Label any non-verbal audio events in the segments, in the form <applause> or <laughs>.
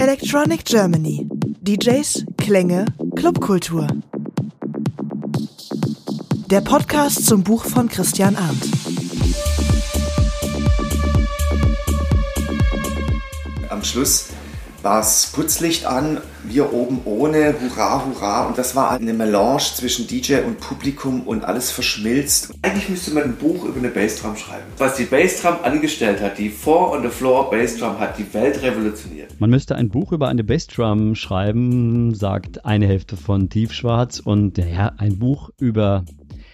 Electronic Germany. DJs, Klänge, Clubkultur. Der Podcast zum Buch von Christian Arndt. Am Schluss war es Putzlicht an, wir oben ohne, hurra, hurra. Und das war eine Melange zwischen DJ und Publikum und alles verschmilzt. Eigentlich müsste man ein Buch über eine Bassdrum schreiben. Was die Bassdrum angestellt hat, die Four on the Floor Bassdrum hat die Welt revolutioniert. Man müsste ein Buch über eine Bassdrum schreiben, sagt eine Hälfte von Tiefschwarz. Und ja, ein Buch über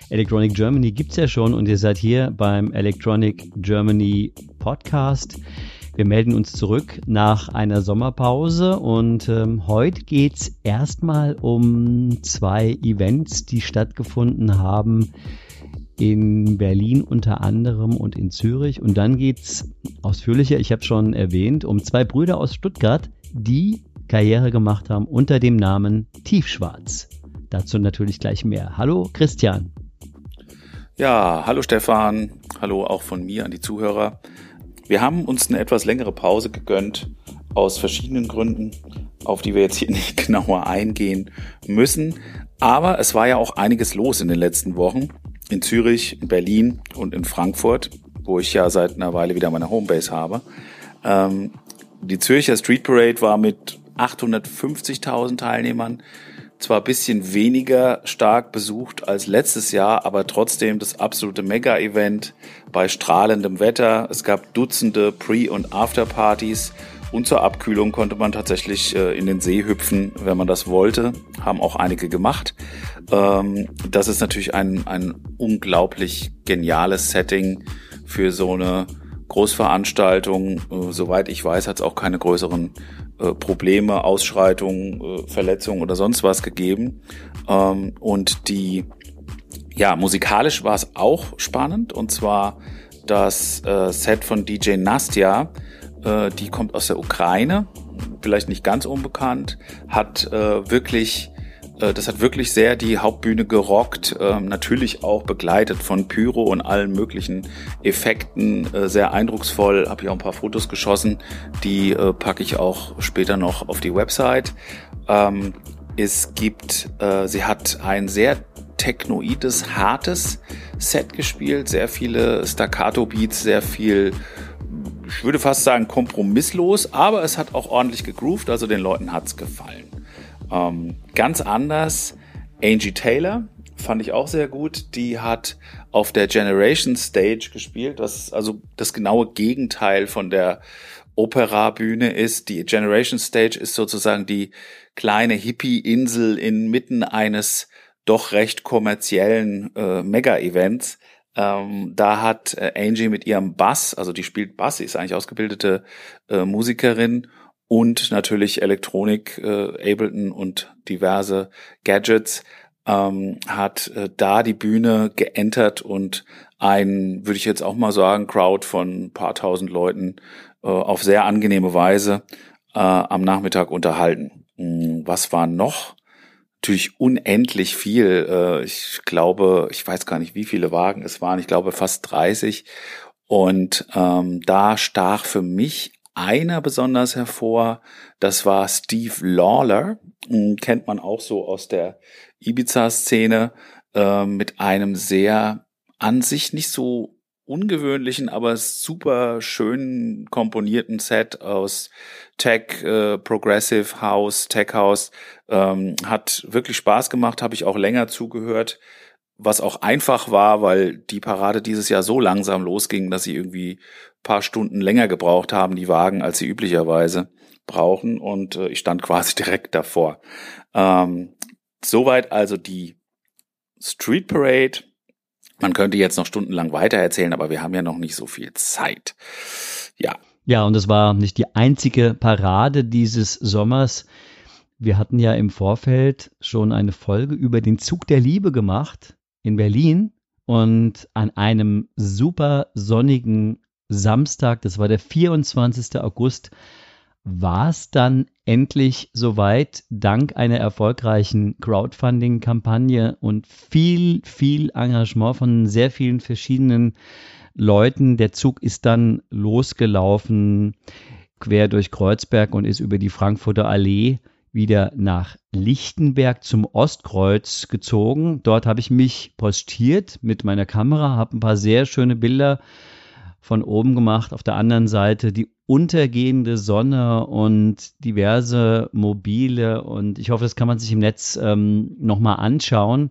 Electronic Germany gibt es ja schon und ihr seid hier beim Electronic Germany Podcast. Wir melden uns zurück nach einer Sommerpause und ähm, heute geht's erstmal um zwei Events, die stattgefunden haben in Berlin unter anderem und in Zürich. Und dann geht's ausführlicher, ich habe schon erwähnt, um zwei Brüder aus Stuttgart, die Karriere gemacht haben unter dem Namen Tiefschwarz. Dazu natürlich gleich mehr. Hallo Christian. Ja, hallo Stefan, hallo auch von mir an die Zuhörer. Wir haben uns eine etwas längere Pause gegönnt, aus verschiedenen Gründen, auf die wir jetzt hier <laughs> nicht genauer eingehen müssen. Aber es war ja auch einiges los in den letzten Wochen. In Zürich, in Berlin und in Frankfurt, wo ich ja seit einer Weile wieder meine Homebase habe. Ähm, die Zürcher Street Parade war mit 850.000 Teilnehmern zwar bisschen weniger stark besucht als letztes Jahr, aber trotzdem das absolute Mega-Event bei strahlendem Wetter. Es gab Dutzende Pre- und After-Partys und zur Abkühlung konnte man tatsächlich äh, in den See hüpfen, wenn man das wollte. Haben auch einige gemacht. Ähm, das ist natürlich ein, ein unglaublich geniales Setting für so eine Großveranstaltung. Äh, soweit ich weiß, hat es auch keine größeren äh, Probleme, Ausschreitungen, äh, Verletzungen oder sonst was gegeben. Ähm, und die, ja, musikalisch war es auch spannend und zwar das äh, Set von DJ Nastya, äh, die kommt aus der Ukraine, vielleicht nicht ganz unbekannt, hat äh, wirklich äh, das hat wirklich sehr die Hauptbühne gerockt, ähm, natürlich auch begleitet von Pyro und allen möglichen Effekten, äh, sehr eindrucksvoll. Habe ich auch ein paar Fotos geschossen, die äh, packe ich auch später noch auf die Website. Ähm, es gibt, sie hat ein sehr technoides, hartes Set gespielt, sehr viele Staccato-Beats, sehr viel ich würde fast sagen kompromisslos, aber es hat auch ordentlich gegroovt, also den Leuten hat's gefallen. Ähm, ganz anders, Angie Taylor fand ich auch sehr gut. Die hat auf der Generation Stage gespielt, was also das genaue Gegenteil von der Opera-Bühne ist. Die Generation Stage ist sozusagen die kleine Hippie-Insel inmitten eines doch recht kommerziellen äh, Mega-Events. Ähm, da hat äh, Angie mit ihrem Bass, also die spielt Bass, sie ist eigentlich ausgebildete äh, Musikerin und natürlich Elektronik, äh, Ableton und diverse Gadgets, ähm, hat äh, da die Bühne geentert und ein, würde ich jetzt auch mal sagen, Crowd von paar tausend Leuten äh, auf sehr angenehme Weise äh, am Nachmittag unterhalten. Hm, was war noch? Natürlich unendlich viel. Äh, ich glaube, ich weiß gar nicht, wie viele Wagen es waren. Ich glaube fast 30. Und ähm, da stach für mich einer besonders hervor. Das war Steve Lawler, hm, kennt man auch so aus der Ibiza-Szene, äh, mit einem sehr an sich nicht so ungewöhnlichen, aber super schön komponierten Set aus Tech, äh, Progressive House, Tech House. Ähm, hat wirklich Spaß gemacht, habe ich auch länger zugehört was auch einfach war, weil die Parade dieses Jahr so langsam losging, dass sie irgendwie paar Stunden länger gebraucht haben, die Wagen, als sie üblicherweise brauchen. Und äh, ich stand <laughs> quasi direkt davor. Ähm, soweit also die Street Parade. Man könnte jetzt noch stundenlang weiter erzählen, aber wir haben ja noch nicht so viel Zeit. Ja. Ja, und es war nicht die einzige Parade dieses Sommers. Wir hatten ja im Vorfeld schon eine Folge über den Zug der Liebe gemacht in Berlin und an einem super sonnigen Samstag, das war der 24. August, war es dann endlich soweit, dank einer erfolgreichen Crowdfunding-Kampagne und viel, viel Engagement von sehr vielen verschiedenen Leuten. Der Zug ist dann losgelaufen. quer durch Kreuzberg und ist über die Frankfurter Allee wieder nach Lichtenberg zum Ostkreuz gezogen. Dort habe ich mich postiert mit meiner Kamera, habe ein paar sehr schöne Bilder von oben gemacht. Auf der anderen Seite die untergehende Sonne und diverse mobile und ich hoffe, das kann man sich im Netz ähm, nochmal anschauen.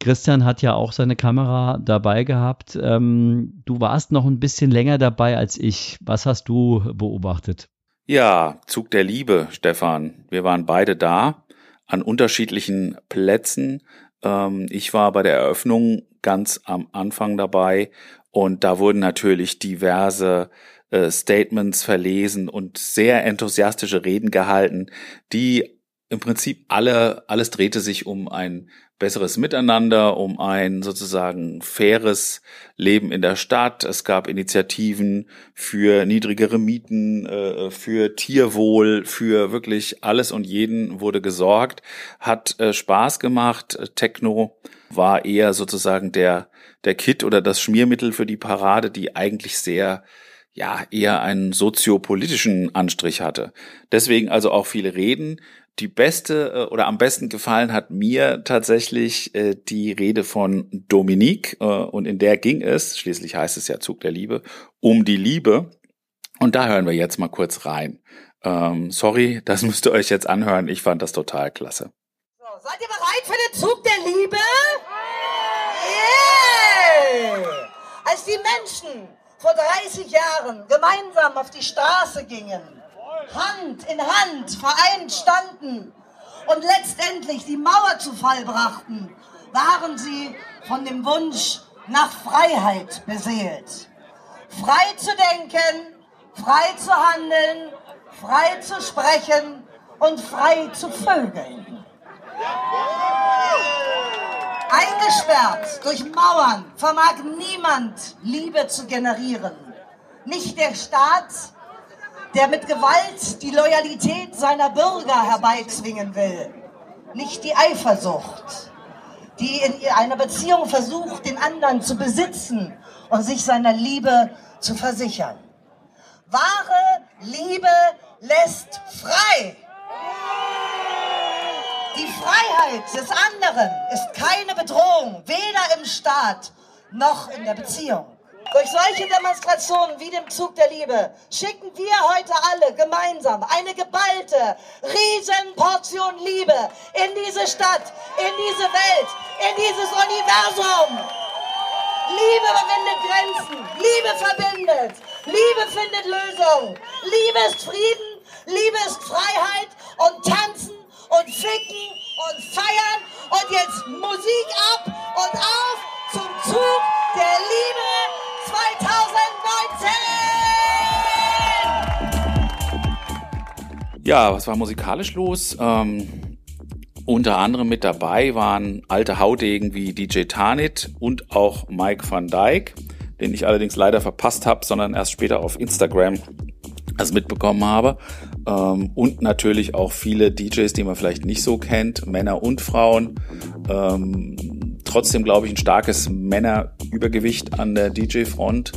Christian hat ja auch seine Kamera dabei gehabt. Ähm, du warst noch ein bisschen länger dabei als ich. Was hast du beobachtet? Ja, Zug der Liebe, Stefan. Wir waren beide da an unterschiedlichen Plätzen. Ähm, ich war bei der Eröffnung ganz am Anfang dabei und da wurden natürlich diverse äh, Statements verlesen und sehr enthusiastische Reden gehalten, die im Prinzip alle, alles drehte sich um ein besseres Miteinander, um ein sozusagen faires Leben in der Stadt. Es gab Initiativen für niedrigere Mieten, äh, für Tierwohl, für wirklich alles und jeden wurde gesorgt. Hat äh, Spaß gemacht. Techno war eher sozusagen der, der Kit oder das Schmiermittel für die Parade, die eigentlich sehr ja, eher einen soziopolitischen Anstrich hatte. Deswegen also auch viele Reden die beste äh, oder am besten gefallen hat mir tatsächlich äh, die Rede von Dominique äh, und in der ging es, schließlich heißt es ja Zug der Liebe, um die Liebe. Und da hören wir jetzt mal kurz rein. Ähm, sorry, das <laughs> müsst ihr euch jetzt anhören. Ich fand das total klasse. So, seid ihr bereit für den Zug der Liebe? Yeah! Als die Menschen vor 30 Jahren gemeinsam auf die Straße gingen, Hand in Hand vereint standen und letztendlich die Mauer zu Fall brachten, waren sie von dem Wunsch nach Freiheit beseelt. Frei zu denken, frei zu handeln, frei zu sprechen und frei zu vögeln. Eingesperrt durch Mauern vermag niemand Liebe zu generieren. Nicht der Staat, der mit Gewalt die Loyalität seiner Bürger herbeizwingen will, nicht die Eifersucht, die in einer Beziehung versucht, den anderen zu besitzen und sich seiner Liebe zu versichern. Wahre Liebe lässt frei. Die Freiheit des anderen ist keine Bedrohung, weder im Staat noch in der Beziehung. Durch solche Demonstrationen wie dem Zug der Liebe schicken wir heute alle gemeinsam eine geballte Riesenportion Liebe in diese Stadt, in diese Welt, in dieses Universum. Liebe überwindet Grenzen, Liebe verbindet, Liebe findet Lösungen, Liebe ist Frieden, Liebe ist Freiheit und tanzen und ficken und feiern und jetzt Musik ab und auf zum Zug der Liebe 2019! Ja, was war musikalisch los? Ähm, unter anderem mit dabei waren alte Haudegen wie DJ Tanit und auch Mike van Dyke, den ich allerdings leider verpasst habe, sondern erst später auf Instagram das mitbekommen habe. Ähm, und natürlich auch viele DJs, die man vielleicht nicht so kennt, Männer und Frauen. Ähm, trotzdem, glaube ich, ein starkes Männerübergewicht an der DJ-Front,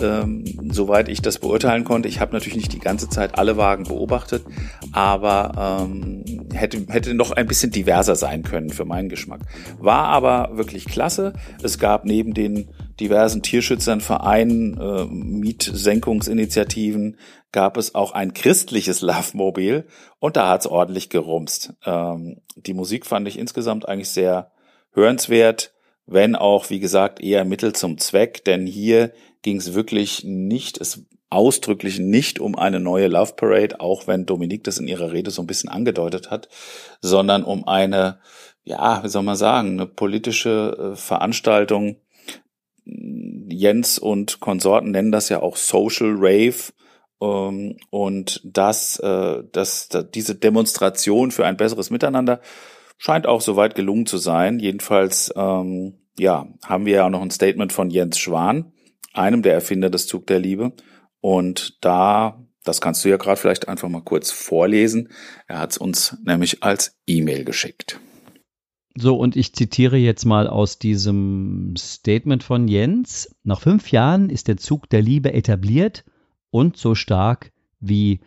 ähm, soweit ich das beurteilen konnte. Ich habe natürlich nicht die ganze Zeit alle Wagen beobachtet, aber ähm, hätte, hätte noch ein bisschen diverser sein können für meinen Geschmack. War aber wirklich klasse. Es gab neben den diversen Tierschützern, Vereinen, äh, Mietsenkungsinitiativen, gab es auch ein christliches Love-Mobil und da hat's ordentlich gerumst. Ähm, die Musik fand ich insgesamt eigentlich sehr hörenswert, wenn auch, wie gesagt, eher Mittel zum Zweck, denn hier ging es wirklich nicht, es ausdrücklich nicht um eine neue Love Parade, auch wenn Dominique das in ihrer Rede so ein bisschen angedeutet hat, sondern um eine, ja, wie soll man sagen, eine politische äh, Veranstaltung. Jens und Konsorten nennen das ja auch Social Rave. Ähm, und das, äh, das, diese Demonstration für ein besseres Miteinander scheint auch soweit gelungen zu sein. Jedenfalls, ähm, ja, haben wir ja noch ein Statement von Jens Schwan, einem der Erfinder des Zug der Liebe. Und da, das kannst du ja gerade vielleicht einfach mal kurz vorlesen. Er hat es uns nämlich als E-Mail geschickt. So, und ich zitiere jetzt mal aus diesem Statement von Jens. Nach fünf Jahren ist der Zug der Liebe etabliert und so stark wie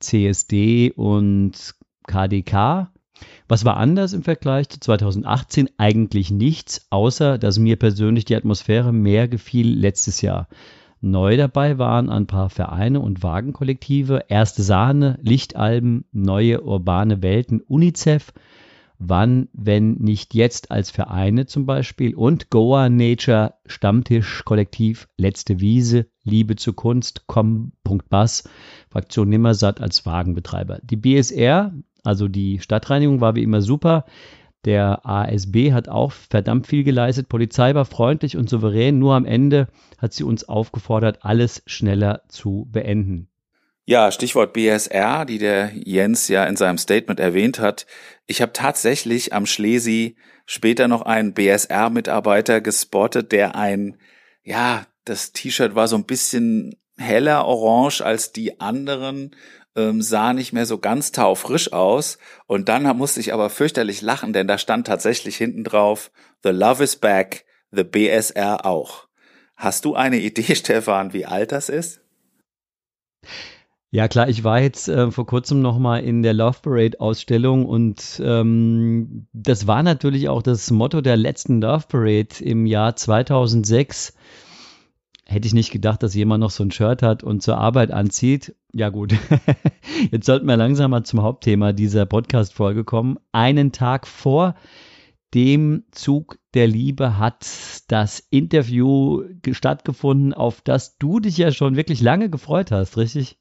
CSD und KDK. Was war anders im Vergleich zu 2018? Eigentlich nichts, außer dass mir persönlich die Atmosphäre mehr gefiel letztes Jahr. Neu dabei waren ein paar Vereine und Wagenkollektive, erste Sahne, Lichtalben, neue urbane Welten, UNICEF, wann, wenn nicht jetzt als Vereine zum Beispiel und Goa Nature, Stammtisch, Kollektiv, Letzte Wiese, Liebe zur Kunst, Com.Bass, Fraktion Nimmersatt als Wagenbetreiber. Die BSR, also die Stadtreinigung, war wie immer super. Der ASB hat auch verdammt viel geleistet. Polizei war freundlich und souverän. Nur am Ende hat sie uns aufgefordert, alles schneller zu beenden. Ja, Stichwort BSR, die der Jens ja in seinem Statement erwähnt hat. Ich habe tatsächlich am Schlesi später noch einen BSR-Mitarbeiter gespottet, der ein, ja, das T-Shirt war so ein bisschen heller orange als die anderen ähm, sah nicht mehr so ganz taufrisch aus. Und dann musste ich aber fürchterlich lachen, denn da stand tatsächlich hinten drauf, The Love is Back, The BSR auch. Hast du eine Idee, <laughs> Stefan, wie alt das ist? Ja klar, ich war jetzt äh, vor kurzem noch mal in der Love Parade Ausstellung und ähm, das war natürlich auch das Motto der letzten Love Parade im Jahr 2006 hätte ich nicht gedacht, dass jemand noch so ein Shirt hat und zur Arbeit anzieht. Ja gut, <laughs> jetzt sollten wir langsam mal zum Hauptthema dieser Podcast-Folge kommen. Einen Tag vor dem Zug der Liebe hat das Interview stattgefunden, auf das du dich ja schon wirklich lange gefreut hast, richtig?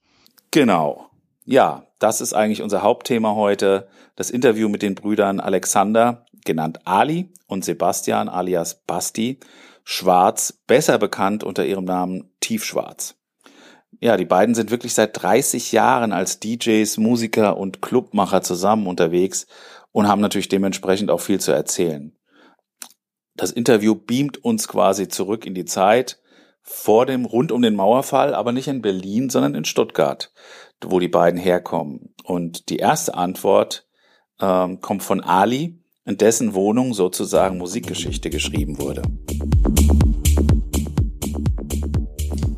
Genau. Ja, das ist eigentlich unser Hauptthema heute. Das Interview mit den Brüdern Alexander, genannt Ali, und Sebastian alias Basti Schwarz, besser bekannt unter ihrem Namen Tiefschwarz. Ja, die beiden sind wirklich seit 30 Jahren als DJs, Musiker und Clubmacher zusammen unterwegs und haben natürlich dementsprechend auch viel zu erzählen. Das Interview beamt uns quasi zurück in die Zeit vor dem, rund um den Mauerfall, aber nicht in Berlin, sondern in Stuttgart, wo die beiden herkommen. Und die erste Antwort ähm, kommt von Ali, in dessen Wohnung sozusagen Musikgeschichte geschrieben wurde.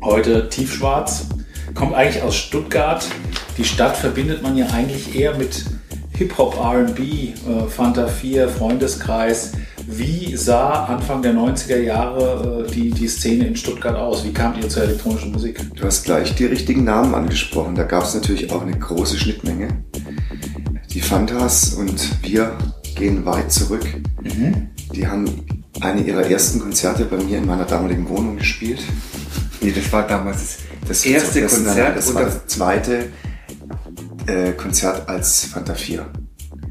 Heute tiefschwarz, kommt eigentlich aus Stuttgart. Die Stadt verbindet man ja eigentlich eher mit Hip-Hop, RB, äh, Fanta 4, Freundeskreis. Wie sah Anfang der 90er Jahre äh, die, die Szene in Stuttgart aus? Wie kamt ihr zur elektronischen Musik? Du hast gleich die richtigen Namen angesprochen. Da gab es natürlich auch eine große Schnittmenge. Die Fantas und wir gehen weit zurück. Mhm. Die haben eine ihrer ersten Konzerte bei mir in meiner damaligen Wohnung gespielt. Nee, das war damals das, das erste das, Konzert. Das war das zweite äh, Konzert als Fanta 4.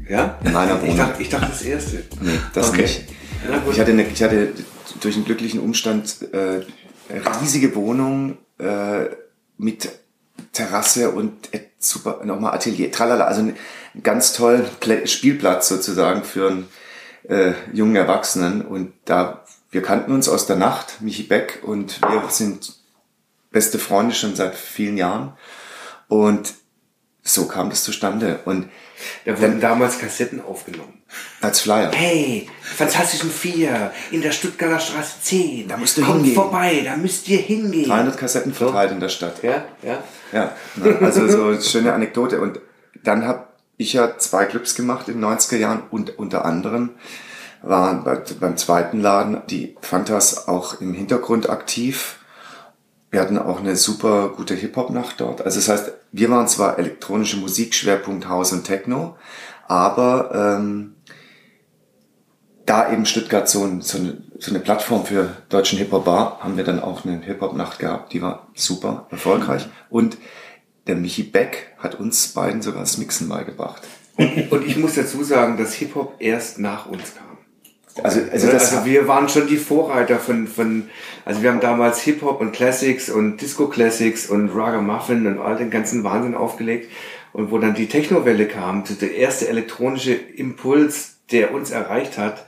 Ja? In meiner Wohnung. Ich dachte, ich dachte das erste. Nee, das okay. nicht. Ich hatte, eine, ich hatte durch einen glücklichen Umstand äh, riesige Wohnung äh, mit Terrasse und super nochmal Atelier, tralala, also einen ganz tollen Spielplatz sozusagen für einen äh, jungen Erwachsenen. Und da wir kannten uns aus der Nacht, Michi Beck und wir sind beste Freunde schon seit vielen Jahren. Und so kam das zustande. Und da wurden damals Kassetten aufgenommen. Als Flyer. Hey, Fantastischen Vier in der Stuttgarter Straße 10. Da müsst ihr Kommt hingehen. vorbei, da müsst ihr hingehen. 300 Kassetten verteilt in der Stadt. Ja, ja. Ja, na, also so schöne Anekdote. Und dann habe ich ja zwei Clubs gemacht in den 90er Jahren und unter anderem waren beim zweiten Laden die Fantas auch im Hintergrund aktiv. Wir hatten auch eine super gute Hip-Hop-Nacht dort. Also das heißt, wir waren zwar elektronische Musik, Schwerpunkt House und Techno, aber ähm, da eben Stuttgart so, so, eine, so eine Plattform für deutschen Hip-Hop war, haben wir dann auch eine Hip-Hop-Nacht gehabt. Die war super erfolgreich. Und der Michi Beck hat uns beiden sogar das Mixen beigebracht. Und, und ich muss dazu sagen, dass Hip-Hop erst nach uns kam. Also, also, das also wir waren schon die Vorreiter von, von also wir haben damals Hip-Hop und Classics und Disco Classics und Muffin und all den ganzen Wahnsinn aufgelegt. Und wo dann die Technowelle kam, der erste elektronische Impuls, der uns erreicht hat,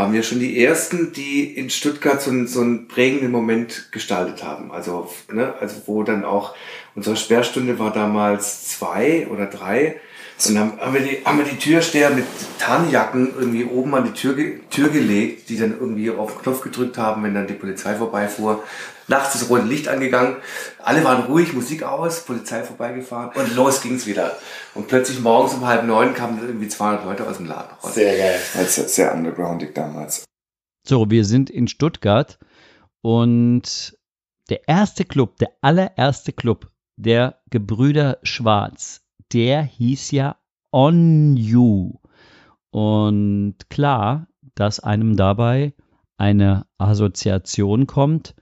waren wir schon die ersten, die in Stuttgart so, einen, so einen prägenden Moment gestaltet haben. Also, ne, also wo dann auch unsere Sperrstunde war damals zwei oder drei Und dann haben wir die, haben wir die Türsteher mit Tarnjacken irgendwie oben an die Tür, Tür gelegt, die dann irgendwie auf den Knopf gedrückt haben, wenn dann die Polizei vorbeifuhr. Nachts das rote Licht angegangen. Alle waren ruhig, Musik aus, Polizei vorbeigefahren und los ging's wieder. Und plötzlich morgens um halb neun kamen irgendwie 200 Leute aus dem Laden raus. Sehr geil. als sehr undergroundig damals. So, wir sind in Stuttgart und der erste Club, der allererste Club der Gebrüder Schwarz, der hieß ja On You. Und klar, dass einem dabei eine Assoziation kommt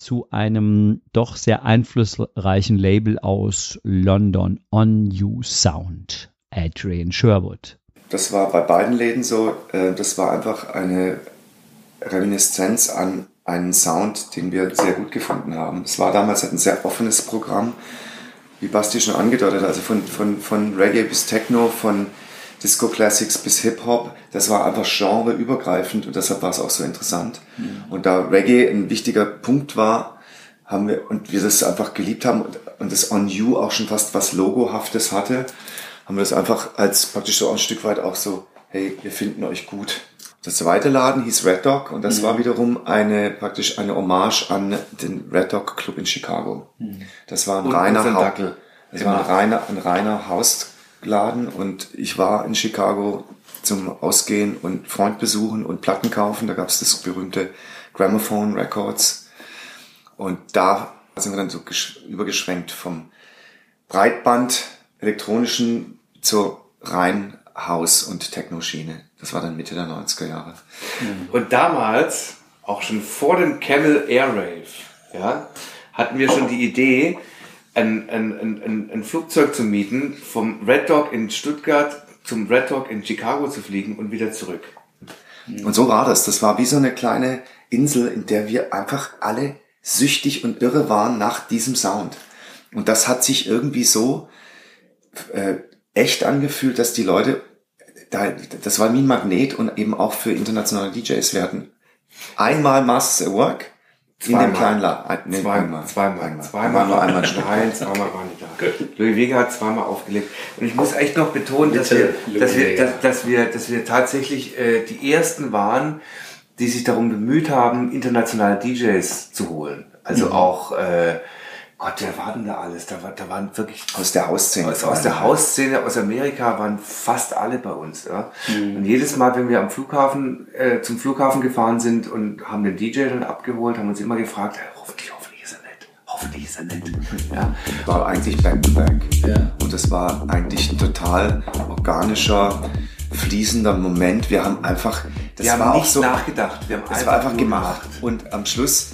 zu einem doch sehr einflussreichen Label aus London, On You Sound, Adrian Sherwood. Das war bei beiden Läden so. äh, Das war einfach eine Reminiszenz an einen Sound, den wir sehr gut gefunden haben. Es war damals halt ein sehr offenes Programm, wie Basti schon angedeutet hat, also von, von, von Reggae bis Techno, von Disco Classics bis Hip-Hop. Das war einfach genreübergreifend und deshalb war es auch so interessant. Und da Reggae ein wichtiger Punkt war, haben wir, und wir das einfach geliebt haben und, und das On You auch schon fast was Logohaftes hatte, haben wir das einfach als praktisch so ein Stück weit auch so, hey, wir finden euch gut. Der zweite Laden hieß Red Dog und das war wiederum eine, praktisch eine Hommage an den Red Dog Club in Chicago. Das war ein Und reiner, Dackel. das war ein reiner, ein reiner Hausladen und ich war in Chicago zum Ausgehen und Freund besuchen und Platten kaufen. Da gab es das berühmte Gramophone Records. Und da sind wir dann so gesch- übergeschwenkt vom Breitband elektronischen zur rein Haus- und Techno-Schiene. Das war dann Mitte der 90er Jahre. Und damals, auch schon vor dem Camel Air Rave, ja, hatten wir schon die Idee, ein, ein, ein, ein, Flugzeug zu mieten, vom Red Dog in Stuttgart zum Red Dog in Chicago zu fliegen und wieder zurück. Und so war das. Das war wie so eine kleine Insel, in der wir einfach alle süchtig und irre waren nach diesem Sound. Und das hat sich irgendwie so äh, echt angefühlt, dass die Leute, da, das war wie ein Magnet und eben auch für internationale DJs. Hatten einmal Masters at Work in dem kleinen Laden. Nee, zweimal, zweimal, einmal. zweimal, War nur einmal. <laughs> Nein, zweimal war nicht da. <laughs> Louis Vega hat zweimal aufgelegt. Und ich muss echt noch betonen, dass wir, dass wir, dass, dass wir, dass wir tatsächlich äh, die ersten waren, die sich darum bemüht haben, internationale DJs zu holen. Also Mhm. auch, äh, Gott, wer war denn da alles? Da, war, da waren wirklich Aus der Hausszene. aus, aus der Hausszene aus Amerika waren fast alle bei uns. Ja? Und jedes Mal, wenn wir am Flughafen äh, zum Flughafen gefahren sind und haben den DJ dann abgeholt, haben uns immer gefragt, hey, hoffentlich, hoffentlich ist er nett. Hoffentlich ist er nett. <laughs> Ja? war eigentlich Back-to-Back. Ja. Und es war eigentlich ein total organischer, fließender Moment. Wir haben einfach, das Wir war haben auch nicht so, nachgedacht. Wir haben das war einfach nur gemacht. Und am Schluss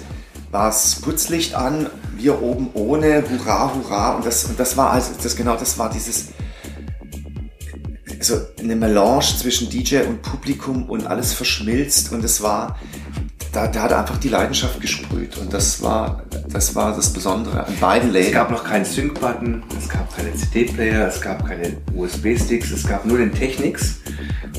war es Putzlicht an, wir oben ohne, hurra, hurra. Und das, und das war also, das genau, das war dieses, so eine Melange zwischen DJ und Publikum und alles verschmilzt und es war, da, da hat einfach die Leidenschaft gesprüht und das war, das war das Besondere an beiden Läden. Es gab noch keinen Sync-Button, es gab keine CD-Player, es gab keine USB-Sticks, es gab nur den Technics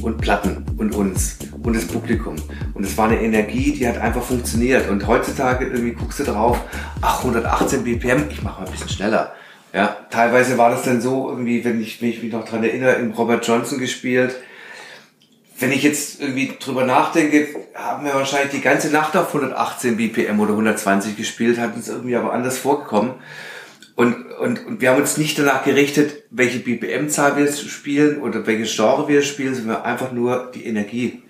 und Platten und uns und das Publikum. Und es war eine Energie, die hat einfach funktioniert. Und heutzutage irgendwie guckst du drauf, ach, 118 BPM, ich mache mal ein bisschen schneller. Ja, teilweise war das dann so, irgendwie, wenn ich, wenn ich mich noch dran erinnere, in Robert Johnson gespielt. Wenn ich jetzt irgendwie drüber nachdenke, haben wir wahrscheinlich die ganze Nacht auf 118 BPM oder 120 gespielt, hat uns irgendwie aber anders vorgekommen. Und, und, und wir haben uns nicht danach gerichtet, welche BPM-Zahl wir spielen oder welches Genre wir spielen, sondern einfach nur die Energie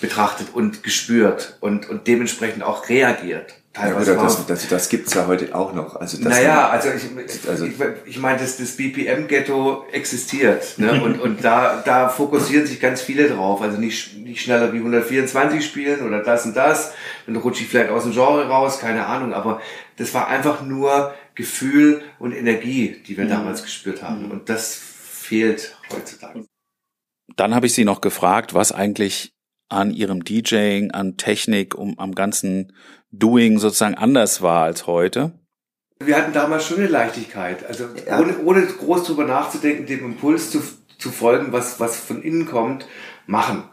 betrachtet und gespürt und, und dementsprechend auch reagiert. Ja, gut, Teilweise das, war- das, das gibt's ja heute auch noch. Also das naja, also ich, Also- ich, ich meine, das, das BPM-Ghetto existiert. Ne? Und, und da, da fokussieren sich ganz viele drauf. Also nicht, nicht schneller wie 124 spielen oder das und das. Dann rutsche ich vielleicht aus dem Genre raus, keine Ahnung. Aber das war einfach nur Gefühl und Energie, die wir damals gespürt haben. Und das fehlt heutzutage. Dann habe ich sie noch gefragt, was eigentlich an ihrem DJing, an Technik, um am ganzen Doing sozusagen anders war als heute. Wir hatten damals schon eine Leichtigkeit. Also Ja. ohne, ohne groß drüber nachzudenken, dem Impuls zu, zu folgen, was, was von innen kommt, machen.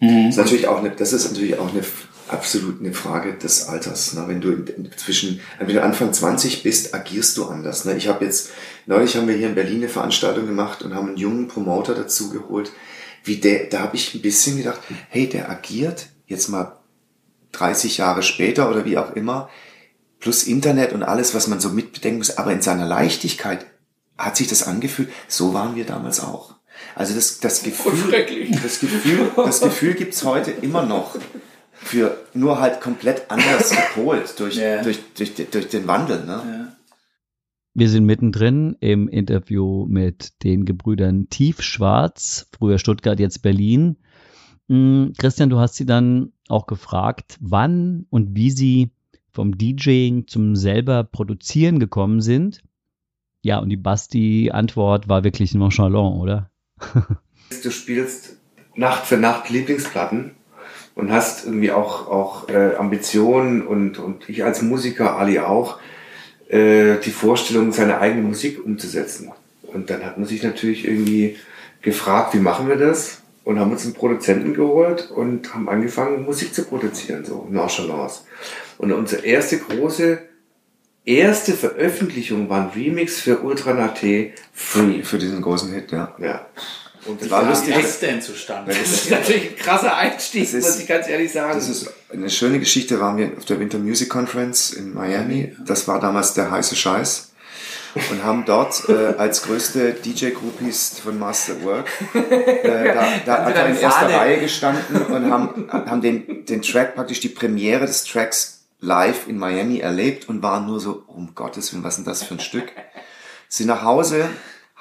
Das ist natürlich auch eine, das ist natürlich auch eine absolut eine Frage des Alters. Ne? Wenn du zwischen, wenn du Anfang 20 bist, agierst du anders. Ne? Ich habe jetzt, neulich haben wir hier in Berlin eine Veranstaltung gemacht und haben einen jungen Promoter dazu geholt. Wie der, da habe ich ein bisschen gedacht, hey, der agiert jetzt mal 30 Jahre später oder wie auch immer, plus Internet und alles, was man so mitbedenken muss, aber in seiner Leichtigkeit hat sich das angefühlt, so waren wir damals auch. Also das, das Gefühl, das Gefühl, das Gefühl gibt's heute immer noch für nur halt komplett anders gepolt durch, yeah. durch, durch, durch den Wandel. Ne? Yeah. Wir sind mittendrin im Interview mit den Gebrüdern Tiefschwarz, früher Stuttgart, jetzt Berlin. Hm, Christian, du hast sie dann auch gefragt, wann und wie sie vom DJing zum selber produzieren gekommen sind. Ja, und die Basti-Antwort war wirklich nonchalant, oder? <laughs> du spielst Nacht für Nacht Lieblingsplatten und hast irgendwie auch, auch äh, Ambitionen und, und ich als Musiker, Ali auch, äh, die Vorstellung, seine eigene Musik umzusetzen. Und dann hat man sich natürlich irgendwie gefragt, wie machen wir das? Und haben uns einen Produzenten geholt und haben angefangen, Musik zu produzieren, so nonchalance. Und unsere erste große, erste Veröffentlichung war ein Remix für Ultra Nate Free. Für diesen großen Hit, ja. Ja. Und das war lustig. Wie ist denn zustande? Das ist natürlich ein krasser Einstieg, ist, muss ich ganz ehrlich sagen. Das ist eine schöne Geschichte. Waren wir auf der Winter Music Conference in Miami. Das war damals der heiße Scheiß. Und haben dort äh, als größte DJ-Groupies von Master Work äh, <laughs> da, da hat er in erster Reihe gestanden und haben, haben den, den Track, praktisch die Premiere des Tracks live in Miami erlebt und waren nur so, um Gottes Willen, was ist denn das für ein Stück? Sie nach Hause,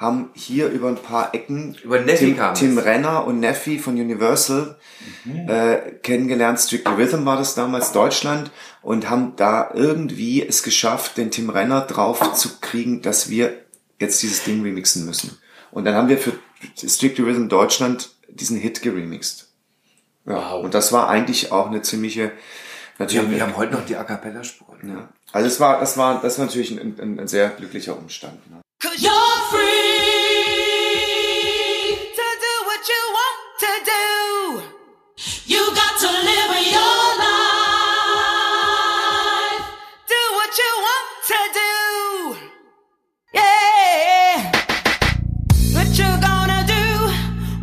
haben hier über ein paar Ecken über Tim, Tim Renner und Neffi von Universal mhm. äh, kennengelernt. Strictly Rhythm war das damals Deutschland und haben da irgendwie es geschafft, den Tim Renner drauf zu kriegen, dass wir jetzt dieses Ding remixen müssen. Und dann haben wir für Strictly Rhythm Deutschland diesen Hit geremixed. Ja, wow. Und das war eigentlich auch eine ziemliche Natürlich, wir, haben heute noch die A cappella Spuren. Ja. Also es war, das war, das war natürlich ein, ein, ein sehr glücklicher Umstand. Ne? Cause you're free to do what you want to do. You got to live your life. Do what you want to do. Yeah. What you gonna do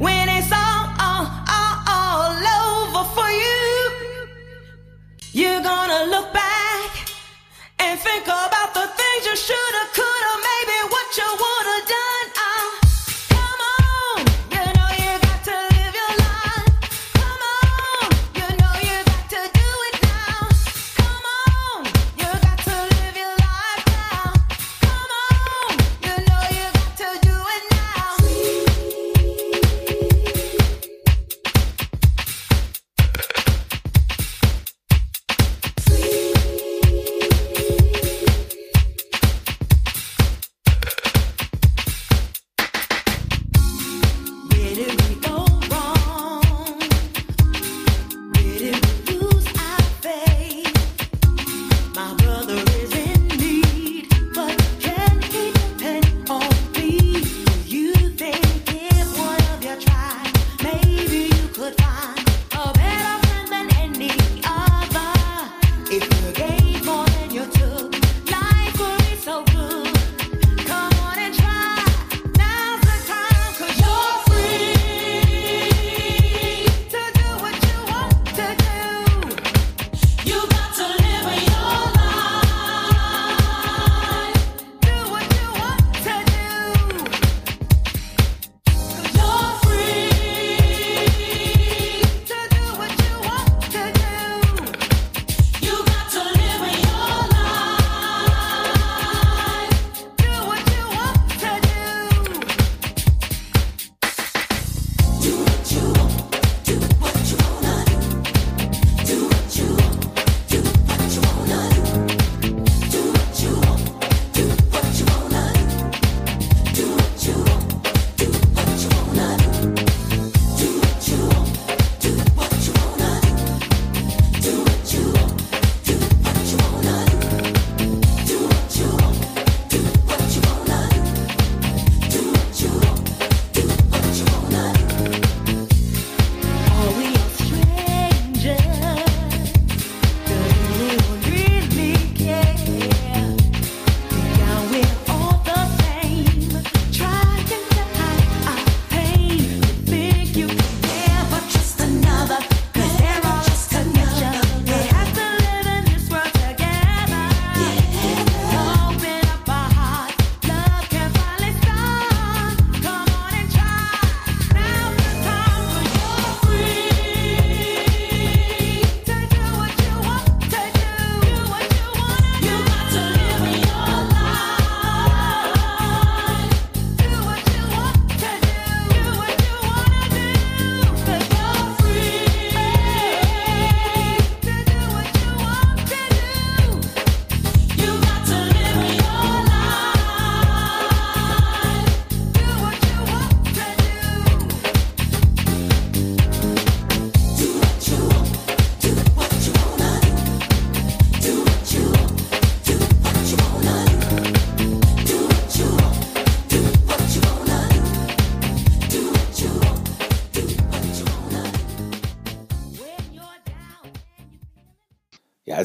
when it's all, all, all, all over for you? You gonna look back and think about the things you should have could.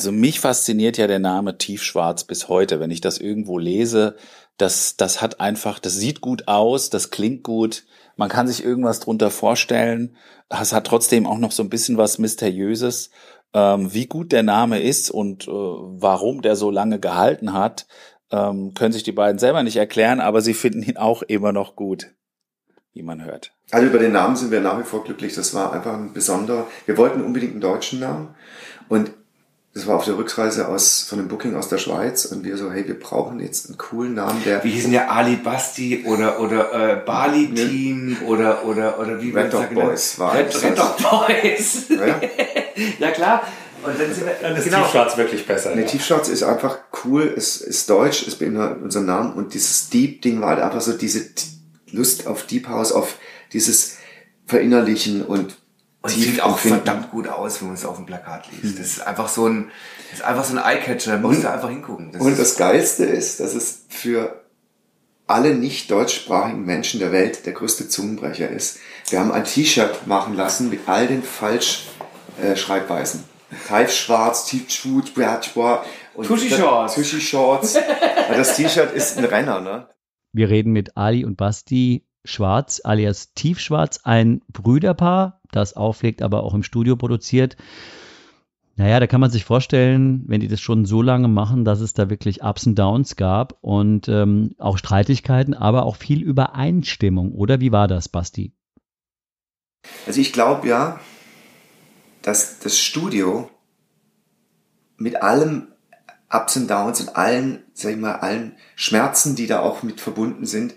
Also mich fasziniert ja der Name Tiefschwarz bis heute. Wenn ich das irgendwo lese, das, das hat einfach, das sieht gut aus, das klingt gut. Man kann sich irgendwas drunter vorstellen. Es hat trotzdem auch noch so ein bisschen was Mysteriöses. Ähm, wie gut der Name ist und äh, warum der so lange gehalten hat, ähm, können sich die beiden selber nicht erklären, aber sie finden ihn auch immer noch gut, wie man hört. Also über den Namen sind wir nach wie vor glücklich. Das war einfach ein besonderer. Wir wollten unbedingt einen deutschen Namen und das war auf der Rückreise aus, von dem Booking aus der Schweiz und wir so, hey, wir brauchen jetzt einen coolen Namen, der. Wir hießen ja Ali Basti oder, oder, äh, Bali Team ja. oder, oder, oder wie Red Dog Boys war Red, Red Dog Boys. Ja. <laughs> ja, klar. Und dann, sind wir, dann ist genau. Tiefschwarz wirklich besser. Nee, ja. Tiefschwarz ist einfach cool, ist, ist deutsch, ist beinhaltet unseren Namen und dieses Deep-Ding war halt einfach so diese Lust auf Deep House, auf dieses Verinnerlichen und und sieht auch verdammt gut aus, wenn man es auf dem Plakat liest. Hm. Das ist einfach so ein, das ist einfach so ein Eyecatcher, da musst du einfach hingucken. Das und das Geilste ist, dass es für alle nicht deutschsprachigen Menschen der Welt der größte Zungenbrecher ist. Wir haben ein T-Shirt machen lassen mit all den Falschschreibweisen. Äh, Tiefschwarz, Tiefschwut, Tushy Shorts. Tushy Shorts. das T-Shirt ist ein Renner, ne? Wir reden mit Ali und Basti Schwarz alias Tiefschwarz, ein Brüderpaar, das auflegt, aber auch im Studio produziert. Naja, da kann man sich vorstellen, wenn die das schon so lange machen, dass es da wirklich Ups und Downs gab und ähm, auch Streitigkeiten, aber auch viel Übereinstimmung. Oder wie war das, Basti? Also ich glaube ja, dass das Studio mit allem Ups und Downs und allen, sag ich mal, allen Schmerzen, die da auch mit verbunden sind,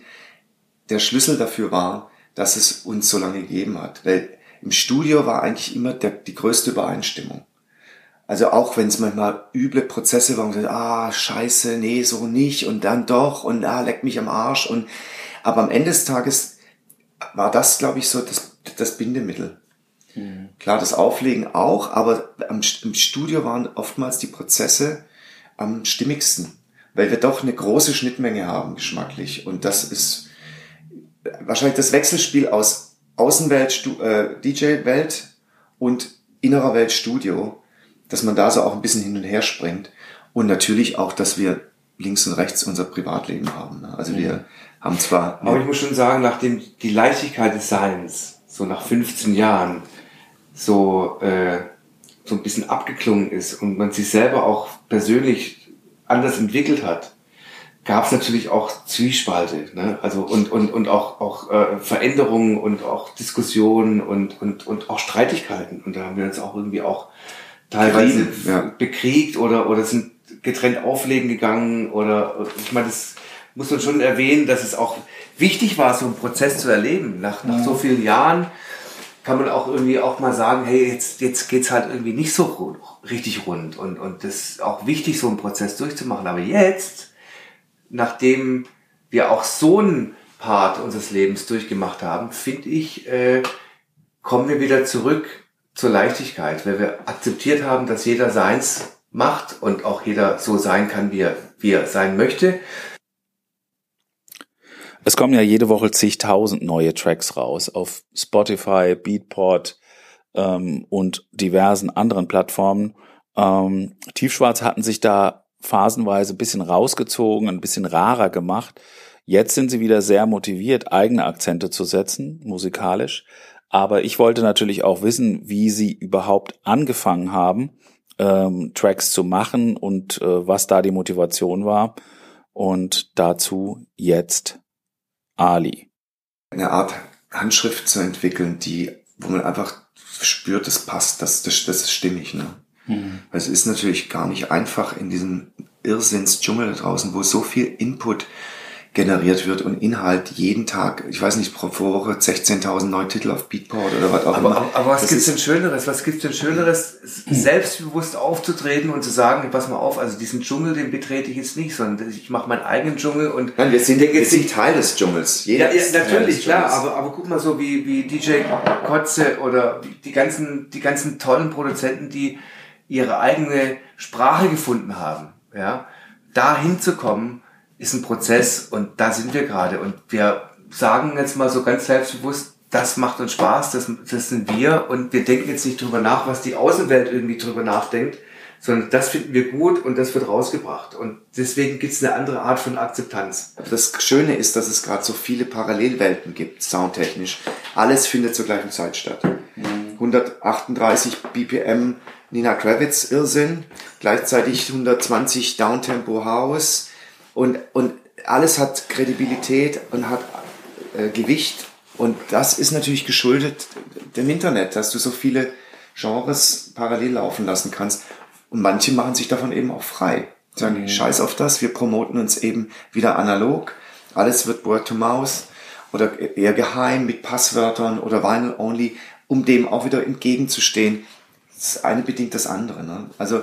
der Schlüssel dafür war, dass es uns so lange gegeben hat. Weil im Studio war eigentlich immer der, die größte Übereinstimmung. Also auch wenn es manchmal üble Prozesse waren, so, ah, scheiße, nee, so nicht und dann doch und ah, leck mich am Arsch und aber am Ende des Tages war das, glaube ich, so das, das Bindemittel. Mhm. Klar, das Auflegen auch, aber am, im Studio waren oftmals die Prozesse am stimmigsten, weil wir doch eine große Schnittmenge haben, geschmacklich. Und das ist wahrscheinlich das Wechselspiel aus Außenwelt, äh, DJ-Welt und innerer Welt Studio, dass man da so auch ein bisschen hin und her springt. Und natürlich auch, dass wir links und rechts unser Privatleben haben. Ne? Also wir haben zwar... Aber ich muss schon sagen, nachdem die Leichtigkeit des Seins, so nach 15 Jahren, so, äh, so ein bisschen abgeklungen ist und man sich selber auch persönlich anders entwickelt hat, gab es natürlich auch Zwiespalte, ne? also und und und auch auch äh, Veränderungen und auch Diskussionen und und und auch Streitigkeiten und da haben wir uns auch irgendwie auch teilweise ja. bekriegt oder oder sind getrennt auflegen gegangen oder ich meine das muss man schon erwähnen, dass es auch wichtig war, so einen Prozess zu erleben nach nach so vielen Jahren kann man auch irgendwie auch mal sagen, hey, jetzt, jetzt geht's halt irgendwie nicht so rund, richtig rund und, und das ist auch wichtig, so einen Prozess durchzumachen. Aber jetzt nachdem wir auch so einen Part unseres Lebens durchgemacht haben, finde ich, äh, kommen wir wieder zurück zur Leichtigkeit, weil wir akzeptiert haben, dass jeder seins macht und auch jeder so sein kann, wie er, wie er sein möchte. Es kommen ja jede Woche zigtausend neue Tracks raus auf Spotify, Beatport ähm, und diversen anderen Plattformen. Ähm, Tiefschwarz hatten sich da phasenweise ein bisschen rausgezogen, ein bisschen rarer gemacht. Jetzt sind sie wieder sehr motiviert, eigene Akzente zu setzen, musikalisch. Aber ich wollte natürlich auch wissen, wie sie überhaupt angefangen haben, ähm, Tracks zu machen und äh, was da die Motivation war. Und dazu jetzt Ali. Eine Art Handschrift zu entwickeln, die, wo man einfach spürt, das passt, das, das, das ist stimmig. Ne? Mhm. Es ist natürlich gar nicht einfach in diesem Irrsinnsdschungel da draußen, wo so viel Input generiert wird und Inhalt jeden Tag, ich weiß nicht, pro Woche 16.000 neue Titel auf Beatport oder was auch aber, immer. Aber, was das gibt's denn Schöneres? Was gibt's denn Schöneres, selbstbewusst aufzutreten und zu sagen, pass mal auf, also diesen Dschungel, den betrete ich jetzt nicht, sondern ich mache meinen eigenen Dschungel und... Nein, wir sind, wir sind Teil des Dschungels. Jeder ja, ja natürlich, klar, aber, aber guck mal so wie, wie DJ Kotze oder die ganzen, die ganzen tollen Produzenten, die ihre eigene Sprache gefunden haben, ja, da hinzukommen, ist ein Prozess und da sind wir gerade. Und wir sagen jetzt mal so ganz selbstbewusst, das macht uns Spaß, das, das sind wir und wir denken jetzt nicht drüber nach, was die Außenwelt irgendwie drüber nachdenkt, sondern das finden wir gut und das wird rausgebracht. Und deswegen gibt es eine andere Art von Akzeptanz. Das Schöne ist, dass es gerade so viele Parallelwelten gibt, soundtechnisch. Alles findet zur gleichen Zeit statt. 138 BPM Nina Kravitz Irrsinn, gleichzeitig 120 Downtempo House und, und alles hat Kredibilität und hat äh, Gewicht. Und das ist natürlich geschuldet dem Internet, dass du so viele Genres parallel laufen lassen kannst. Und manche machen sich davon eben auch frei. Sagen, mhm. scheiß auf das, wir promoten uns eben wieder analog, alles wird Word to Mouse oder eher geheim mit Passwörtern oder Vinyl Only, um dem auch wieder entgegenzustehen das eine bedingt das andere. Ne? Also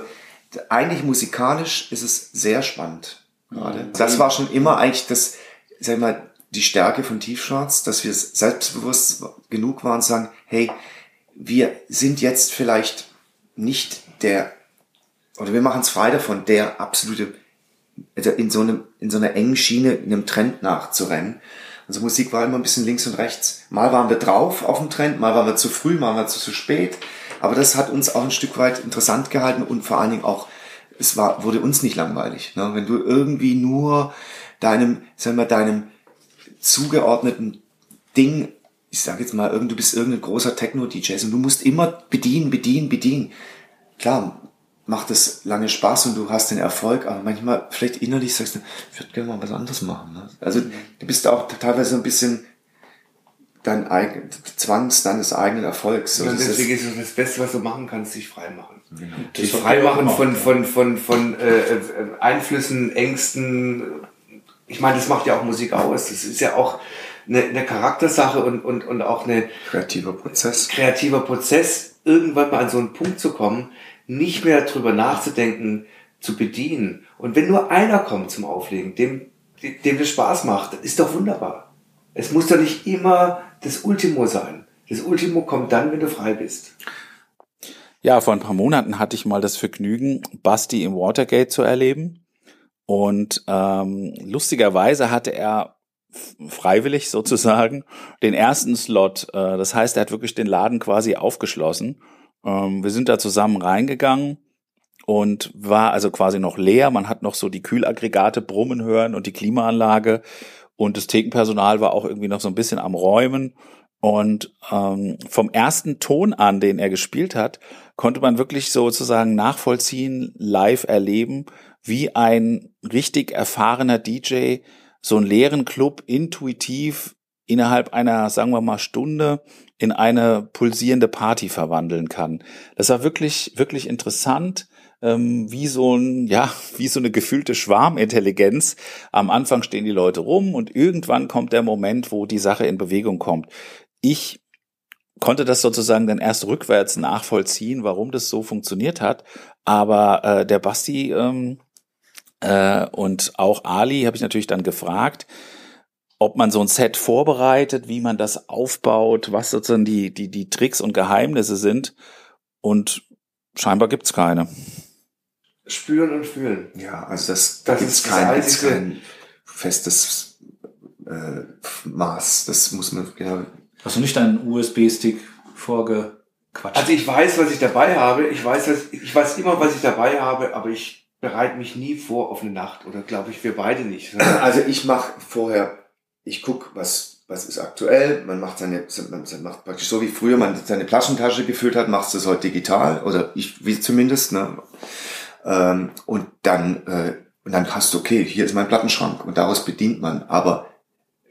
eigentlich musikalisch ist es sehr spannend gerade. Mhm. Das war schon immer eigentlich das, sag ich mal, die Stärke von Tiefschwarz, dass wir selbstbewusst genug waren zu sagen, hey, wir sind jetzt vielleicht nicht der, oder wir machen es frei davon, der absolute, also in so einem, in so einer engen Schiene, einem Trend nachzurennen. Unsere Musik war immer ein bisschen links und rechts. Mal waren wir drauf auf dem Trend, mal waren wir zu früh, mal waren wir zu, zu spät. Aber das hat uns auch ein Stück weit interessant gehalten und vor allen Dingen auch, es war, wurde uns nicht langweilig. Ne? Wenn du irgendwie nur deinem, sagen wir, deinem zugeordneten Ding, ich sage jetzt mal, du bist irgendein großer Techno-DJ und du musst immer bedienen, bedienen, bedienen. Klar, macht es lange Spaß und du hast den Erfolg, aber manchmal vielleicht innerlich sagst du, ich würde gerne mal was anderes machen. Ne? Also du bist auch teilweise ein bisschen dein eigen, Zwangs deines eigenen Erfolgs. Ja, deswegen ist es das Beste, was du machen kannst, sich frei machen. Genau. Sich frei machen von, von, von, von äh, äh, Einflüssen, Ängsten. Ich meine, das macht ja auch Musik aus. Das ist ja auch eine, eine Charaktersache und, und, und auch eine kreativer Prozess. Kreativer Prozess, irgendwann mal an so einen Punkt zu kommen, nicht mehr drüber nachzudenken, zu bedienen. Und wenn nur einer kommt zum Auflegen, dem, dem das Spaß macht, ist doch wunderbar. Es muss doch nicht immer das Ultimo sein. Das Ultimo kommt dann, wenn du frei bist. Ja, vor ein paar Monaten hatte ich mal das Vergnügen, Basti im Watergate zu erleben. Und ähm, lustigerweise hatte er freiwillig sozusagen den ersten Slot. Äh, das heißt, er hat wirklich den Laden quasi aufgeschlossen. Ähm, wir sind da zusammen reingegangen und war also quasi noch leer. Man hat noch so die Kühlaggregate brummen hören und die Klimaanlage. Und das Thekenpersonal war auch irgendwie noch so ein bisschen am Räumen. Und ähm, vom ersten Ton an, den er gespielt hat, konnte man wirklich sozusagen nachvollziehen, live erleben, wie ein richtig erfahrener DJ so einen leeren Club intuitiv innerhalb einer, sagen wir mal, Stunde in eine pulsierende Party verwandeln kann. Das war wirklich, wirklich interessant ähm, wie so ein, ja, <laughs> wie so eine gefühlte Schwarmintelligenz. Am Anfang stehen die Leute rum und irgendwann kommt der Moment, wo die Sache in Bewegung kommt. Ich konnte das sozusagen dann erst rückwärts nachvollziehen, warum das so funktioniert hat. Aber äh, der Basti ähm, äh, und auch Ali habe ich natürlich dann gefragt, ob man so ein Set vorbereitet, wie man das aufbaut, was sozusagen die, die, die Tricks und Geheimnisse sind. Und scheinbar gibt's keine spüren und fühlen. Ja, also das, da gibt es kein, kein festes äh, Maß. Das muss man genau. Hast du nicht deinen USB-Stick vorgequatscht? Also ich weiß, was ich dabei habe. Ich weiß, was, ich weiß immer, was ich dabei habe, aber ich bereite mich nie vor auf eine Nacht. Oder glaube ich, wir beide nicht. Also ich mache vorher, ich guck, was was ist aktuell. Man macht seine, man macht praktisch so wie früher man seine Flaschentasche gefüllt hat, machst du es heute digital oder ich wie zumindest. Ne? Ähm, und dann äh, und dann hast du, okay, hier ist mein Plattenschrank und daraus bedient man, aber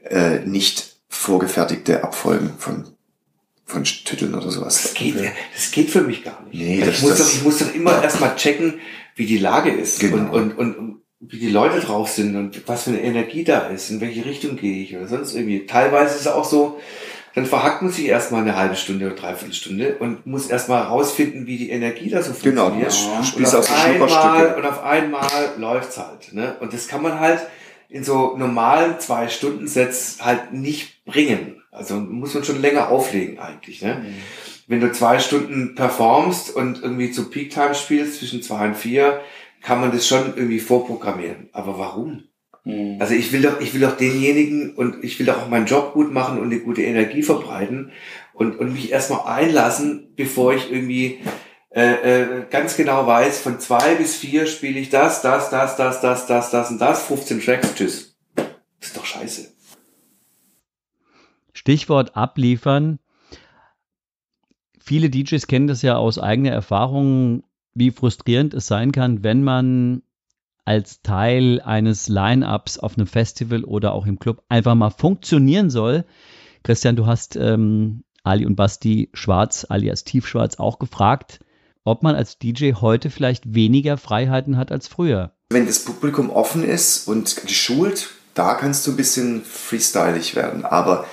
äh, nicht vorgefertigte Abfolgen von von Titeln oder sowas. Das geht, das geht für mich gar nicht. Nee, das, ich, muss doch, ich muss doch immer erstmal checken, wie die Lage ist genau. und, und, und wie die Leute drauf sind und was für eine Energie da ist, in welche Richtung gehe ich oder sonst irgendwie. Teilweise ist es auch so, dann verhackt man sich erstmal eine halbe Stunde oder dreiviertel Stunde und muss erstmal rausfinden, wie die Energie da so genau, funktioniert. Genau, du spielst und, auf einmal, und auf einmal läuft's halt. Ne? Und das kann man halt in so normalen zwei Stunden Sets halt nicht bringen. Also muss man schon länger auflegen eigentlich. Ne? Mhm. Wenn du zwei Stunden performst und irgendwie zu Peak Time spielst zwischen zwei und vier, kann man das schon irgendwie vorprogrammieren. Aber warum? Mhm. Also ich will doch, ich will doch denjenigen und ich will doch auch meinen Job gut machen und eine gute Energie verbreiten und, und mich erstmal einlassen, bevor ich irgendwie äh, äh, ganz genau weiß, von zwei bis vier spiele ich das, das, das, das, das, das, das und das, 15 Tracks, tschüss. Das ist doch scheiße. Stichwort abliefern. Viele DJs kennen das ja aus eigener Erfahrung, wie frustrierend es sein kann, wenn man als Teil eines Line-ups auf einem Festival oder auch im Club einfach mal funktionieren soll. Christian, du hast ähm, Ali und Basti Schwarz, alias Tiefschwarz, auch gefragt, ob man als DJ heute vielleicht weniger Freiheiten hat als früher. Wenn das Publikum offen ist und geschult, da kannst du ein bisschen freestylig werden. Aber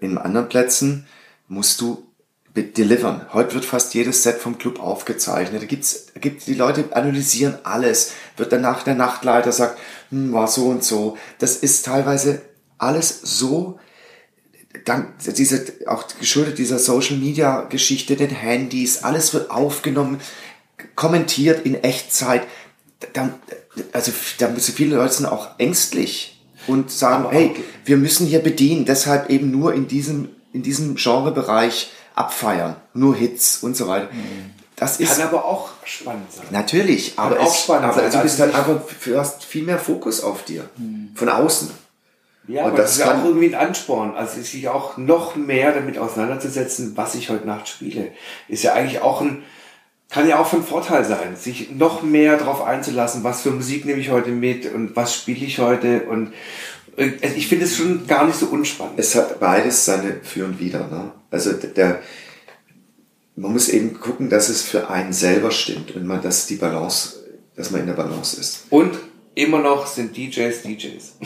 in anderen Plätzen musst du delivern. Heute wird fast jedes Set vom Club aufgezeichnet. Da gibt's, gibt die Leute analysieren alles. Wird danach der Nachtleiter sagt, hm, war so und so. Das ist teilweise alles so dank diese auch geschuldet dieser Social Media Geschichte, den Handys, alles wird aufgenommen, kommentiert in Echtzeit. Da, also da müssen viele Leute sind auch ängstlich und sagen, hey, wir müssen hier bedienen, deshalb eben nur in diesem in diesem Genrebereich abfeiern, nur Hits und so weiter. Mhm. Das ist, Kann aber auch spannend sein. Natürlich, aber, auch spannend aber sein. du bist halt einfach, du hast viel mehr Fokus auf dir, mhm. von außen. Ja, und aber das, das ist ja auch irgendwie ein Ansporn, also sich auch noch mehr damit auseinanderzusetzen, was ich heute Nacht spiele. Ist ja eigentlich auch ein, kann ja auch von Vorteil sein, sich noch mehr darauf einzulassen, was für Musik nehme ich heute mit und was spiele ich heute und ich finde es schon gar nicht so unspannend. Es hat beides seine Für und Wider. Ne? Also der, man muss eben gucken, dass es für einen selber stimmt und man, dass die Balance, dass man in der Balance ist. Und immer noch sind DJs DJs.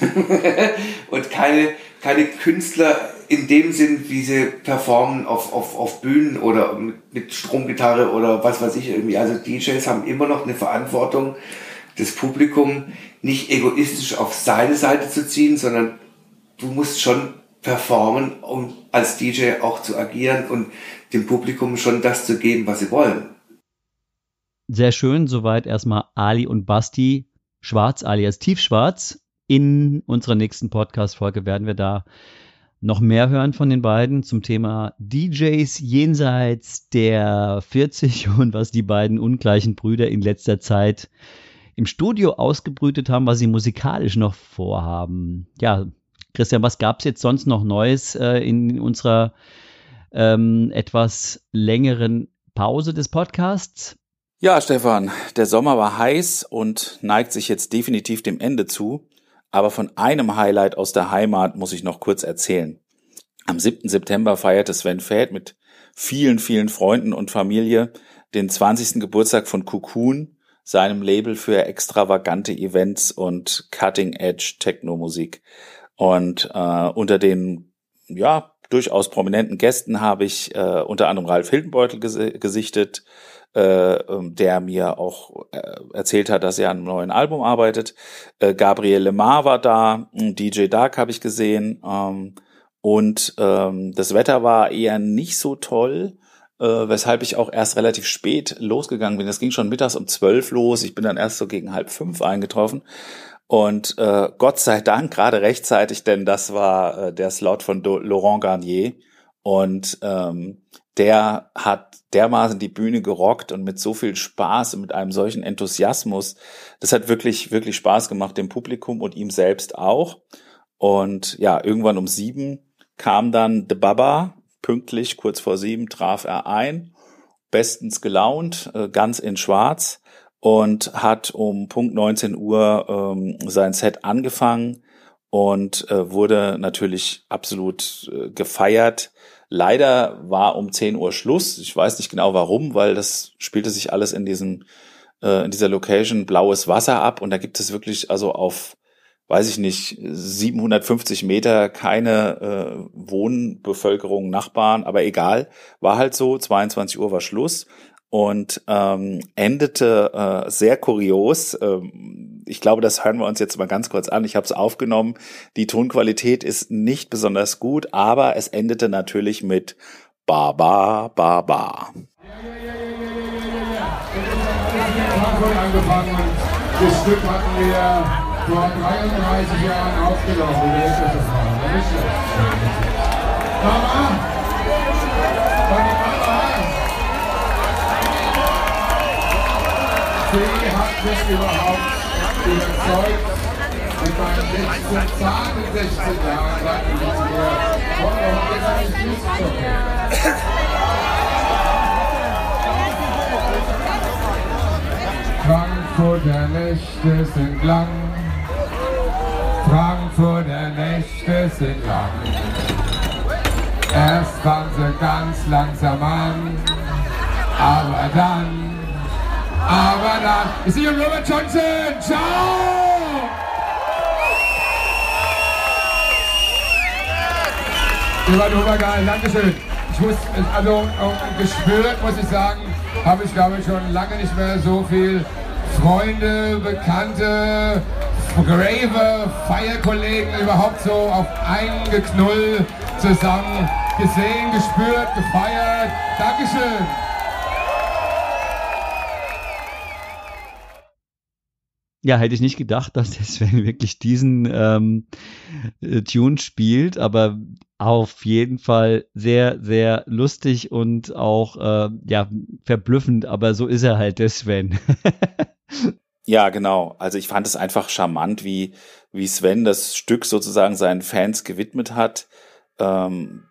<laughs> und keine, keine Künstler in dem Sinn, wie sie performen auf, auf, auf Bühnen oder mit, mit Stromgitarre oder was weiß ich irgendwie. Also DJs haben immer noch eine Verantwortung, das Publikum nicht egoistisch auf seine Seite zu ziehen, sondern du musst schon performen, um als DJ auch zu agieren und dem Publikum schon das zu geben, was sie wollen. Sehr schön, soweit erstmal Ali und Basti Schwarz alias Tiefschwarz. In unserer nächsten Podcast-Folge werden wir da noch mehr hören von den beiden zum Thema DJs jenseits der 40 und was die beiden ungleichen Brüder in letzter Zeit im Studio ausgebrütet haben, was sie musikalisch noch vorhaben. Ja, Christian, was gab es jetzt sonst noch Neues äh, in unserer ähm, etwas längeren Pause des Podcasts? Ja, Stefan, der Sommer war heiß und neigt sich jetzt definitiv dem Ende zu. Aber von einem Highlight aus der Heimat muss ich noch kurz erzählen. Am 7. September feierte Sven Feld mit vielen, vielen Freunden und Familie den 20. Geburtstag von Cocoon, seinem Label für extravagante Events und Cutting-Edge Techno-Musik. Und äh, unter den ja durchaus prominenten Gästen habe ich äh, unter anderem Ralf Hildenbeutel ges gesichtet, äh, ähm, der mir auch äh, erzählt hat, dass er an einem neuen Album arbeitet. Äh, Gabriel Lemar war da, DJ Dark habe ich gesehen. Ähm, und ähm, das Wetter war eher nicht so toll, äh, weshalb ich auch erst relativ spät losgegangen bin. Das ging schon mittags um zwölf los. Ich bin dann erst so gegen halb fünf eingetroffen. Und äh, Gott sei Dank gerade rechtzeitig, denn das war äh, der Slot von Do Laurent Garnier. Und ähm, der hat dermaßen die Bühne gerockt und mit so viel Spaß und mit einem solchen Enthusiasmus. Das hat wirklich, wirklich Spaß gemacht, dem Publikum und ihm selbst auch. Und ja, irgendwann um sieben kam dann The Baba, pünktlich kurz vor sieben traf er ein, bestens gelaunt, äh, ganz in schwarz und hat um Punkt 19 Uhr ähm, sein Set angefangen und äh, wurde natürlich absolut äh, gefeiert. Leider war um 10 Uhr Schluss. Ich weiß nicht genau warum, weil das spielte sich alles in diesem äh, in dieser Location blaues Wasser ab und da gibt es wirklich also auf weiß ich nicht 750 Meter keine äh, Wohnbevölkerung Nachbarn, aber egal, war halt so. 22 Uhr war Schluss und ähm, endete äh, sehr kurios. Ähm, ich glaube, das hören wir uns jetzt mal ganz kurz an. Ich habe es aufgenommen. Die Tonqualität ist nicht besonders gut, aber es endete natürlich mit Ba Ba Ba Ba. Das Stück hatten wir vor 33 Jahren aufgenommen. Wie ist das Mama! Von Sie hat mich überhaupt überzeugt. Mit meinen 16, zarten 16 Jahren sagte sie zu mir, komm habe ich Lust schon. Frankfurter Nächte sind lang. Frankfurter Nächte sind lang. Erst fangen sie ganz langsam an, aber dann, aber dann. Ich sehe Robert Johnson. Ciao! Ihr wart obergeil, Dankeschön. Ich muss, also gespürt, muss ich sagen, habe ich glaube ich schon lange nicht mehr so viel Freunde, Bekannte, Grave, Feierkollegen überhaupt so auf einen Geknull zusammen gesehen, gespürt, gefeiert. Dankeschön. Ja, hätte ich nicht gedacht, dass der Sven wirklich diesen ähm, äh, Tune spielt, aber auf jeden Fall sehr, sehr lustig und auch äh, ja verblüffend, aber so ist er halt, der Sven. <laughs> ja, genau. Also ich fand es einfach charmant, wie, wie Sven das Stück sozusagen seinen Fans gewidmet hat. Ähm,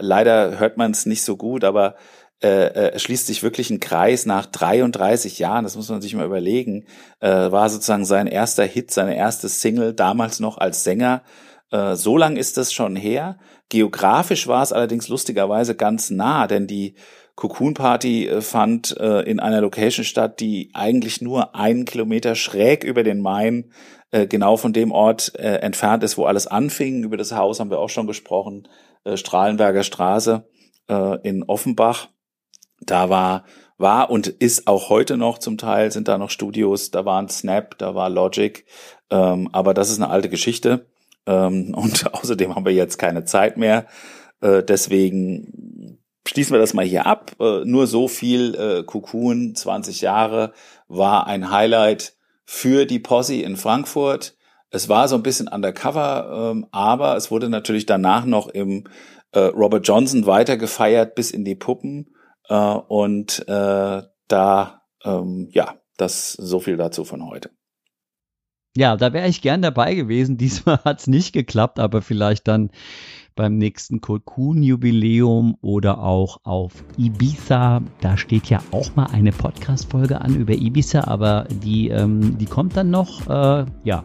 leider hört man es nicht so gut, aber äh, äh, schließt sich wirklich ein Kreis nach 33 Jahren, das muss man sich mal überlegen, äh, war sozusagen sein erster Hit, seine erste Single, damals noch als Sänger. Äh, so lang ist das schon her. Geografisch war es allerdings lustigerweise ganz nah, denn die Cocoon Party äh, fand äh, in einer Location statt, die eigentlich nur einen Kilometer schräg über den Main, äh, genau von dem Ort entfernt ist, wo alles anfing. Über das Haus haben wir auch schon gesprochen, Strahlenberger Straße in Offenbach. Da war, war und ist auch heute noch zum Teil, sind da noch Studios, da war ein Snap, da war Logic, ähm, aber das ist eine alte Geschichte. Ähm, <laughs> und außerdem haben wir jetzt keine Zeit mehr. Deswegen schließen wir das mal hier ab. Äh, nur so viel äh, Cocoon, 20 Jahre, war ein Highlight für die Posse in Frankfurt. Es war so ein bisschen undercover, ähm, aber es wurde natürlich danach noch im äh, Robert Johnson weiter gefeiert bis in die Puppen. Äh, und äh, da, ähm, ja, das so viel dazu von heute. Ja, da wäre ich gern dabei gewesen. <laughs> Diesmal hat's nicht geklappt, aber vielleicht dann beim nächsten Cocoon-Jubiläum oder auch auf Ibiza. Da steht ja auch mal eine Podcast-Folge an über Ibiza, aber die, ähm, die kommt dann noch. Äh, ja,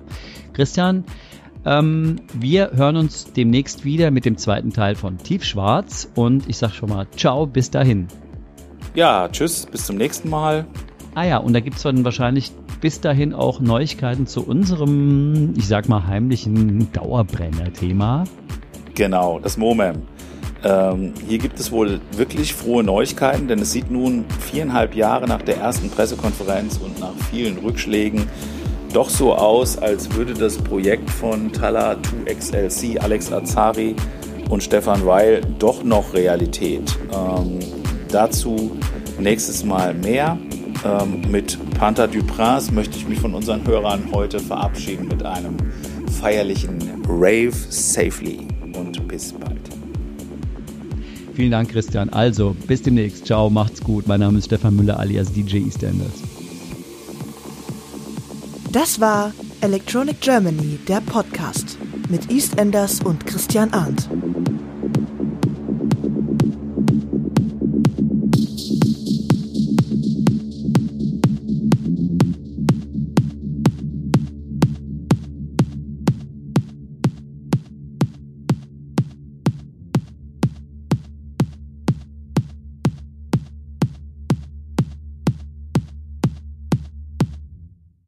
Christian, ähm, wir hören uns demnächst wieder mit dem zweiten Teil von Tiefschwarz und ich sag schon mal Ciao, bis dahin. Ja, tschüss, bis zum nächsten Mal. Ah ja, und da gibt es dann wahrscheinlich bis dahin auch Neuigkeiten zu unserem, ich sag mal, heimlichen Dauerbrenner-Thema. Genau, das Momem. Ähm, hier gibt es wohl wirklich frohe Neuigkeiten, denn es sieht nun viereinhalb Jahre nach der ersten Pressekonferenz und nach vielen Rückschlägen doch so aus, als würde das Projekt von Tala 2XLC, Alex Azari und Stefan Weil doch noch Realität. Ähm, dazu nächstes Mal mehr. Ähm, mit Panther du möchte ich mich von unseren Hörern heute verabschieden mit einem feierlichen Rave Safely und bis bald. Vielen Dank, Christian. Also, bis demnächst. Ciao, macht's gut. Mein Name ist Stefan Müller alias DJ EastEnders. Das war Electronic Germany, der Podcast mit EastEnders und Christian Arndt.